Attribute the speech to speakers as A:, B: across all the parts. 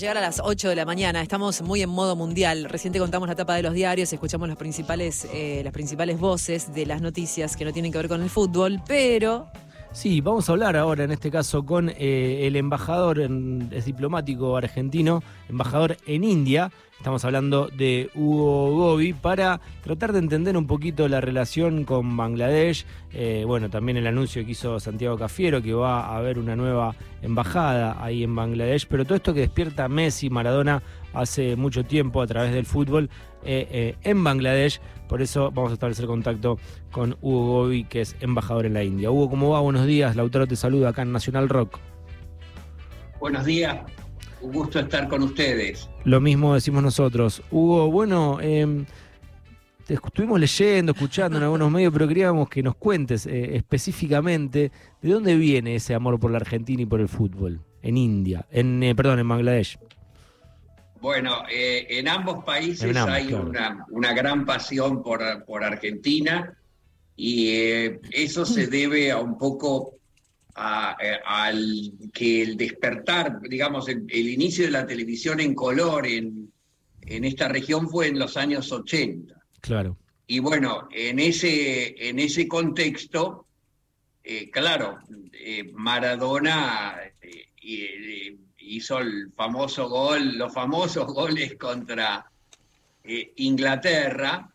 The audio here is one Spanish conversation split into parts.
A: llegar a las 8 de la mañana. Estamos muy en modo mundial. Reciente contamos la tapa de los diarios, escuchamos las principales, eh, las principales voces de las noticias que no tienen que ver con el fútbol, pero
B: Sí, vamos a hablar ahora en este caso con eh, el embajador, en, es diplomático argentino, embajador en India. Estamos hablando de Hugo Gobi para tratar de entender un poquito la relación con Bangladesh. Eh, bueno, también el anuncio que hizo Santiago Cafiero que va a haber una nueva embajada ahí en Bangladesh. Pero todo esto que despierta Messi, Maradona hace mucho tiempo a través del fútbol eh, en Bangladesh. Por eso vamos a establecer contacto con Hugo Gobi, que es embajador en la India. Hugo, ¿cómo va? Buenos días. Lautaro te saluda acá en Nacional Rock.
C: Buenos días. Un gusto estar con ustedes.
B: Lo mismo decimos nosotros. Hugo, bueno, eh, te estuvimos leyendo, escuchando en algunos medios, pero queríamos que nos cuentes eh, específicamente de dónde viene ese amor por la Argentina y por el fútbol en India, en eh, perdón, en Bangladesh.
C: Bueno, eh, en ambos países hay una, gran pasión por, Argentina y eh, eso se debe a un poco eh, al que el despertar, digamos, el, inicio de la televisión en color en, en esta región fue en los años 80.
B: Claro.
C: Y bueno, en ese, en ese contexto, claro, Maradona hizo el famoso gol, los famosos goles contra eh, Inglaterra.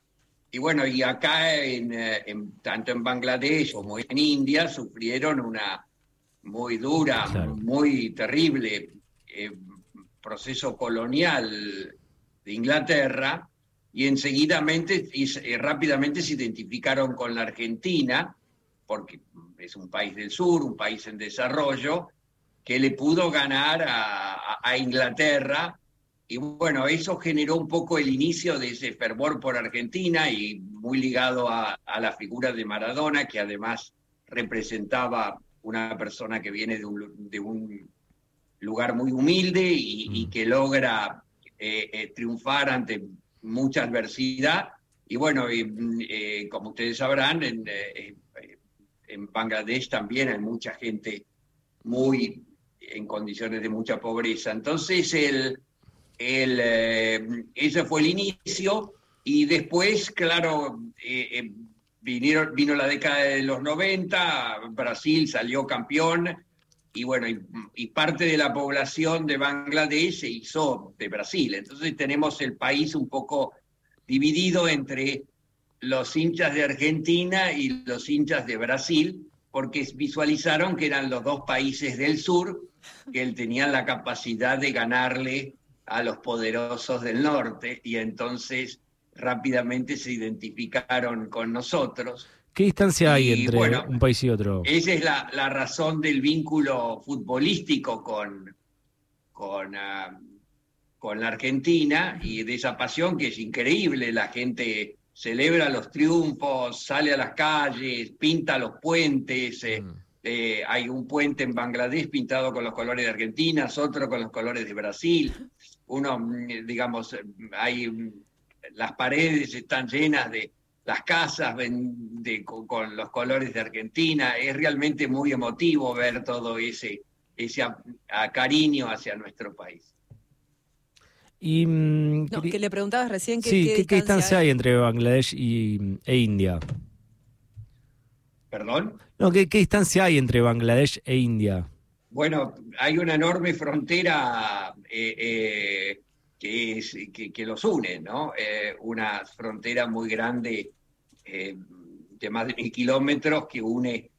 C: Y bueno, y acá, en, eh, tanto en Bangladesh como en India, sufrieron una muy dura, muy terrible eh, proceso colonial de Inglaterra y enseguidamente y, rápidamente se identificaron con la Argentina, porque es un país del sur, un país en desarrollo, que le pudo ganar a, Inglaterra. Y bueno, eso generó un poco el inicio de ese fervor por Argentina y muy ligado a, la figura de Maradona, que además representaba una persona que viene de un, lugar muy humilde y, mm. que logra eh, eh, triunfar ante mucha adversidad. Y bueno, eh, como ustedes sabrán, en, en Bangladesh también hay mucha gente muy en condiciones de mucha pobreza. Entonces, el, el, eh, ese fue el inicio y después, claro, eh, eh, vinieron, vino la década de los 90, Brasil salió campeón y bueno, y, parte de la población de Bangladesh se hizo de Brasil. Entonces tenemos el país un poco dividido entre los hinchas de Argentina y los hinchas de Brasil, porque visualizaron que eran los dos países del sur que él tenía la capacidad de ganarle a los poderosos del norte y entonces rápidamente se identificaron con nosotros.
B: ¿Qué distancia hay entre un país y otro?
C: Esa es la, razón del vínculo futbolístico con, con, ah, con la Argentina y de esa pasión que es increíble. La gente celebra los triunfos, sale a las calles, pinta los puentes. Eh, mm. Eh, hay un puente en Bangladesh pintado con los colores de Argentina, otro con los colores de Brasil. Uno, mm, digamos, hay mm, las paredes están llenas de las casas con, los colores de Argentina. Es realmente muy emotivo ver todo ese, ese cariño hacia nuestro país.
A: Y, mm, que le preguntabas recién
B: qué, qué, distancia, hay entre Bangladesh y, e India.
C: ¿Perdón?
B: No, ¿qué, distancia hay entre Bangladesh e India?
C: Bueno, hay una enorme frontera eh, eh, que, que, los une, ¿no? Eh, una frontera muy grande de más de mil kilómetros que une.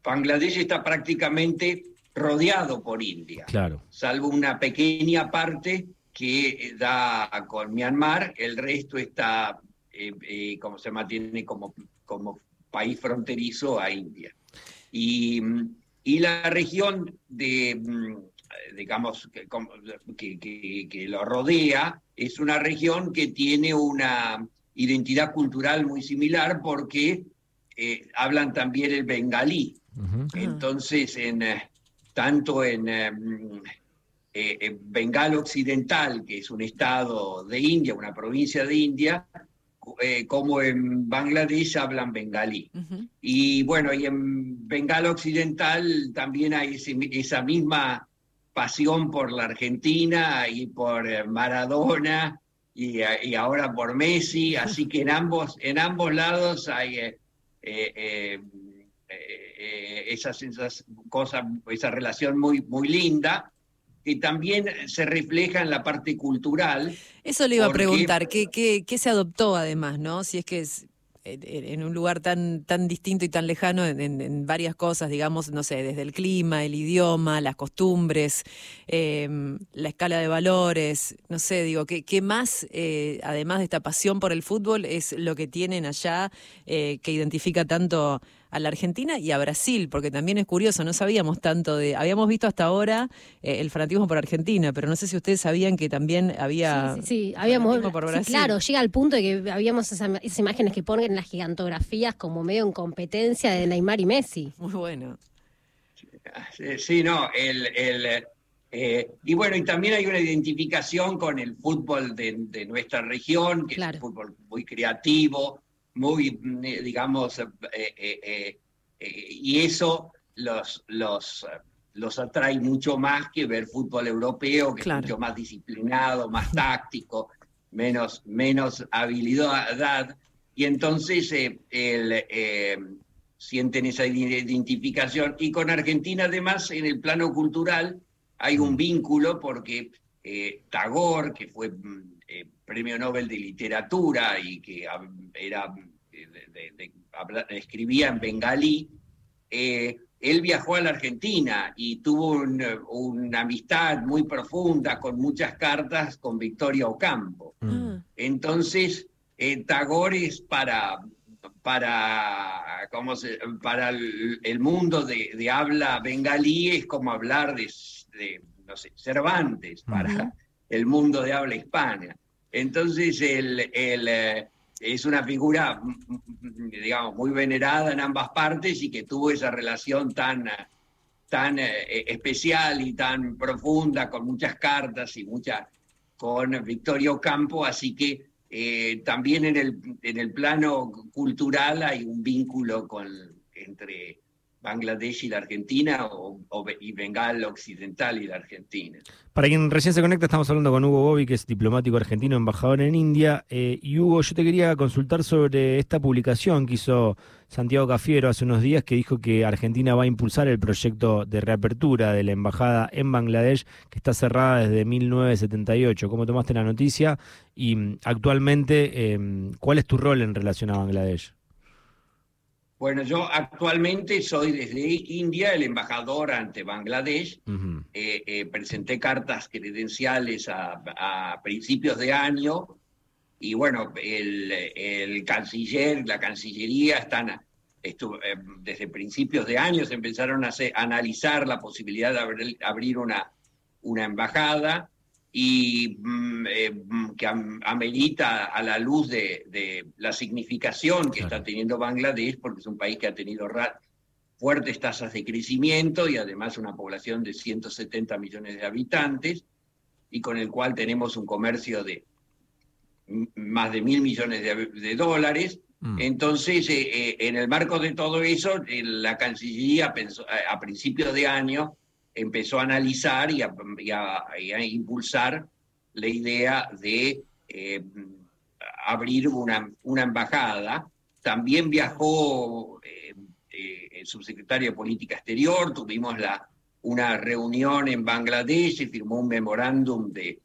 C: Bangladesh está prácticamente rodeado por India.
B: Claro.
C: Salvo una pequeña parte que da con Myanmar, el resto está, como se mantiene como, como país fronterizo a India. Y, y la región de, mm, digamos, que, que, lo rodea es una región que tiene una identidad cultural muy similar porque eh, hablan también el bengalí. Entonces, en, eh, tanto en, eh, en Bengala Occidental, que es un estado de India, una provincia de India, eh, como en Bangladesh hablan bengalí. Y bueno, y en Bengala Occidental también hay esa misma pasión por la Argentina y por eh, Maradona y, y, ahora por Messi, así que en ambos, en ambos lados hay eh, eh, esas cosas, esa relación muy, muy linda que también se refleja en la parte cultural.
A: Eso le iba a preguntar, ¿qué, qué, qué se adoptó además, no? Si es que es, en un lugar tan, tan distinto y tan lejano en, varias cosas, digamos, no sé, desde el clima, el idioma, las costumbres, em, la escala de valores, no sé, digo, ¿qué, qué más, eh, además de esta pasión por el fútbol, es lo que tienen allá eh, que identifica tanto a la Argentina y a Brasil, porque también es curioso, no sabíamos tanto de, habíamos visto hasta ahora eh, el fanatismo por Argentina, pero no sé si ustedes sabían que también había
D: sí, sí, habíamos por Brasil. claro, llega al punto de que habíamos esas, imágenes que ponen en las gigantografías como medio en competencia de Neymar y Messi.
A: Muy bueno.
C: Sí, no, el, el eh, y bueno, y también hay una identificación con el fútbol de, nuestra región, que es un fútbol muy creativo, muy, mm, digamos, eh, eh, eh, y eso los, los, los atrae mucho más que ver fútbol europeo, que es mucho más disciplinado, más táctico, menos, menos habilidad. Y entonces el, sienten esa identificación. Y con Argentina, además, en el plano cultural, hay un vínculo porque Tagore, que fue mm, premio Nobel de Literatura y que era, escribía en bengalí, eh, él viajó a la Argentina y tuvo una amistad muy profunda con muchas cartas con Victoria Ocampo. Mm. Ah. Entonces, eh, Tagore es para, para, ¿cómo se, para el, mundo de, habla bengalí, es como hablar de, no sé, Cervantes, para el mundo de habla hispana. Entonces, el, eh, es una figura, digamos, muy venerada en ambas partes y que tuvo esa relación tan, tan eh, especial y tan profunda, con muchas cartas y muchas con Victorio Campo, así que eh, también en el, en el plano cultural hay un vínculo con, entre Bangladesh y la Argentina o, y Bengal occidental y la Argentina.
B: Para quien recién se conecta, estamos hablando con Hugo Bobby, que es diplomático argentino, embajador en India. Eh, y Hugo, yo te quería consultar sobre esta publicación que hizo Santiago Cafiero hace unos días, que dijo que Argentina va a impulsar el proyecto de reapertura de la embajada en Bangladesh, que está cerrada desde 1978. ¿Cómo tomaste la noticia? Y mm, actualmente, em, ¿cuál es tu rol en relación a Bangladesh?
C: Bueno, yo actualmente soy desde India el embajador ante Bangladesh. Eh, eh, presenté cartas credenciales a, principios de año y bueno, el, canciller, la cancillería están, eh, desde principios de año se empezaron a, analizar la posibilidad de abrir, una, una embajada y mm, eh, mm, que amerita a la luz de, la significación que está teniendo Bangladesh, porque es un país que ha tenido fuertes tasas de crecimiento y además una población de 170 millones de habitantes, y con el cual tenemos un comercio de más de mil millones de, dólares. Mm. Entonces, eh, eh, en el marco de todo eso, la Cancillería pensó, a principios de año empezó a analizar y a, impulsar la idea de eh, abrir una, embajada. También viajó eh, eh, el subsecretario de Política Exterior, tuvimos una reunión en Bangladesh y firmó un memorándum de,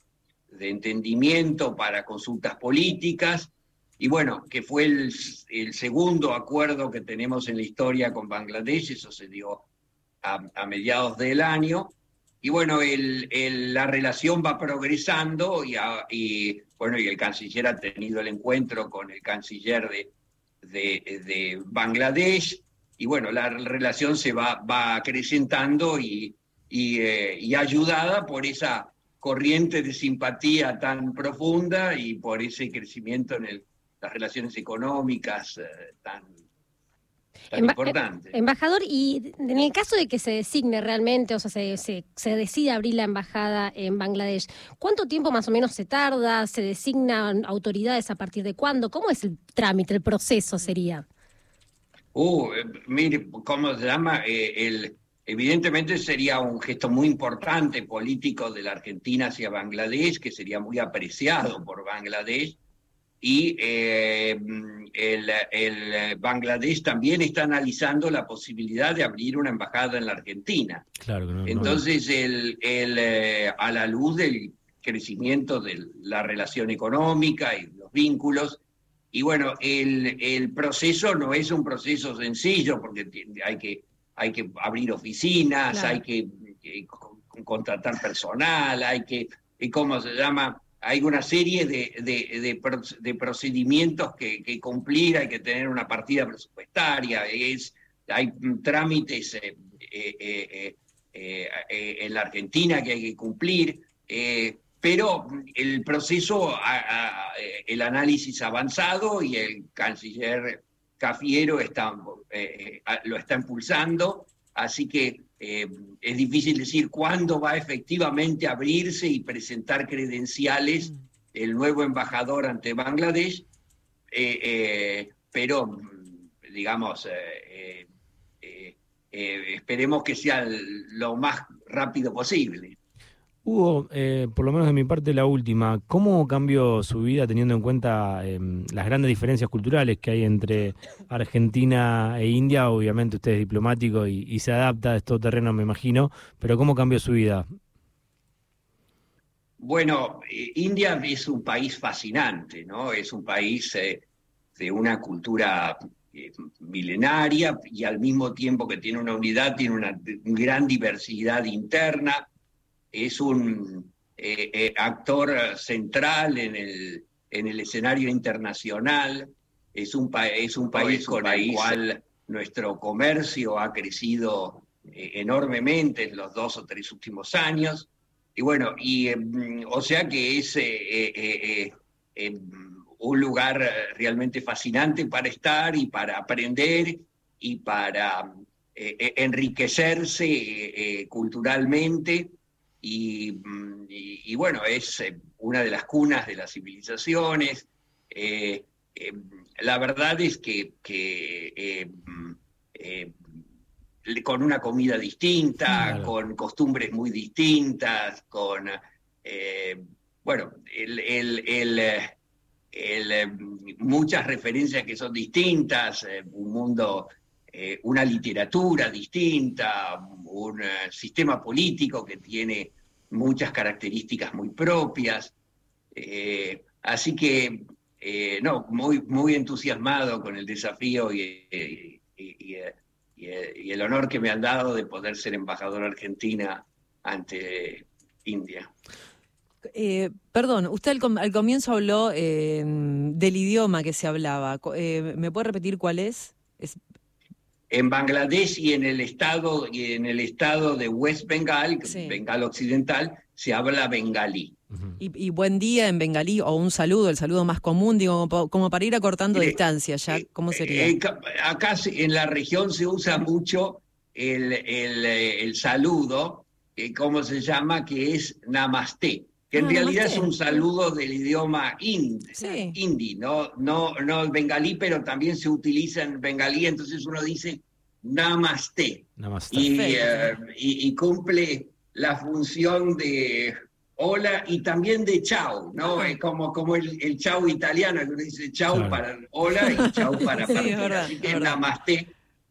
C: de entendimiento para consultas políticas. Y bueno, que fue el, el, segundo acuerdo que tenemos en la historia con Bangladesh, eso se dio a, mediados del año. Y bueno, el, la relación va progresando y, bueno, y el canciller ha tenido el encuentro con el canciller de, de, Bangladesh y bueno, la relación se va, va acrecentando y, eh, y, ayudada por esa corriente de simpatía tan profunda y por ese crecimiento en las relaciones económicas eh, tan importante.
D: Embajador, y en el caso de que se designe realmente, o sea, se, se, se, decide abrir la embajada en Bangladesh, ¿cuánto tiempo más o menos se tarda? ¿Se designan autoridades a partir de cuándo? ¿Cómo es el trámite, el proceso sería?
C: Uh, mire, ¿cómo se llama? Eh, el, evidentemente sería un gesto muy importante político de la Argentina hacia Bangladesh, que sería muy apreciado por Bangladesh. Y eh, el, el, Bangladesh también está analizando la posibilidad de abrir una embajada en la Argentina.
B: Claro
C: Entonces, El, el, a la luz del crecimiento de la relación económica y los vínculos, y bueno, el, el, proceso no es un proceso sencillo porque hay que, hay que abrir oficinas, hay que, contratar personal, hay que, ¿cómo se llama? Hay una serie de, de, procedimientos que, que, cumplir, hay que tener una partida presupuestaria, es, hay trámites eh, eh, eh, en la Argentina que hay que cumplir pero el proceso, el análisis avanzado y el canciller Cafiero lo está impulsando, así que eh, es difícil decir cuándo va efectivamente a abrirse y presentar credenciales mm. el nuevo embajador ante Bangladesh, eh, pero digamos, esperemos que sea lo más rápido posible.
B: Hugo, eh, por lo menos de mi parte la última, ¿cómo cambió su vida teniendo en cuenta em, las grandes diferencias culturales que hay entre Argentina e India? Obviamente usted es diplomático y, se adapta a estos terrenos, me imagino, pero ¿cómo cambió su vida?
C: Bueno, eh, India es un país fascinante, ¿no? Es un país eh, de una cultura milenaria y al mismo tiempo que tiene una unidad, tiene una gran diversidad interna es un eh, eh, actor central en el, en el escenario internacional, es un, es un país con el cual nuestro comercio ha crecido eh, enormemente en los dos o tres últimos años. Y bueno, y, mm, o sea que es un lugar realmente fascinante para estar y para aprender y para enriquecerse culturalmente Mm, y, bueno, es eh, una de las cunas de las civilizaciones. Eh, eh, la verdad es que, mm, con una comida distinta, con costumbres muy distintas, con, bueno, muchas referencias que son distintas, un mundo una literatura distinta, un sistema político que tiene muchas características muy propias. Eh, así que, eh, no, muy, muy entusiasmado con el desafío y, el honor que me han dado de poder ser embajador argentina ante India.
A: Eh, perdón, usted al, comienzo habló del idioma que se hablaba. ¿Me puede repetir cuál es
C: en Bangladesh y en el estado y en el estado de West Bengal, Bengal occidental, se habla bengalí.
A: y, buen día en bengalí o un saludo, el saludo más común, digo, como, para ir acortando distancia, ya, eh, ¿cómo sería?
C: Eh, acá en la región se usa mucho el, el, el saludo, ¿cómo se llama? Que es namaste que en ah, realidad es un saludo del idioma hindi, ¿no? No, no el bengalí, pero también se utiliza en bengalí, entonces uno dice namaste. namaste. Eh, y, cumple la función de hola y también de chao, ¿no? Es como, como el, el chao italiano, que uno dice chao para hola y chao para sí, Así que namaste.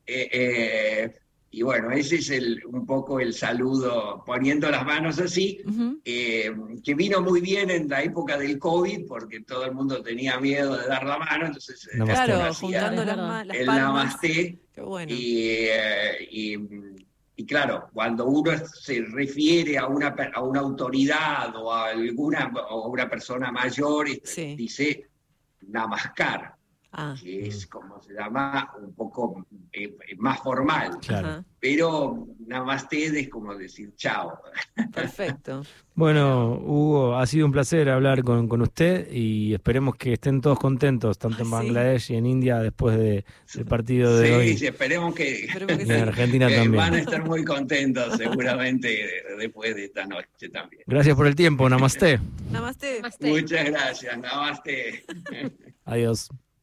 C: Eh, eh, y bueno, ese es el, un poco el saludo, poniendo las manos así, eh, que vino muy bien en la época del COVID, porque todo el mundo tenía miedo de dar la mano, entonces
A: eh, claro, juntando las,
C: el namaste. Eh, y, y, claro, cuando uno se refiere a una, a una autoridad o a alguna o una persona mayor, dice namaskar. Ah. que es como se llama, un poco eh, más formal. Pero nada más te es como decir chao.
A: Perfecto.
B: bueno, Hugo, ha sido un placer hablar con, usted y esperemos que estén todos contentos, tanto en Bangladesh y en India, después de, del partido de hoy.
C: Sí, esperemos que,
B: en Argentina también.
C: Van a estar muy contentos seguramente después de esta noche también.
B: Gracias por el tiempo, namaste.
A: Namaste.
C: Muchas gracias, namaste.
B: Adiós.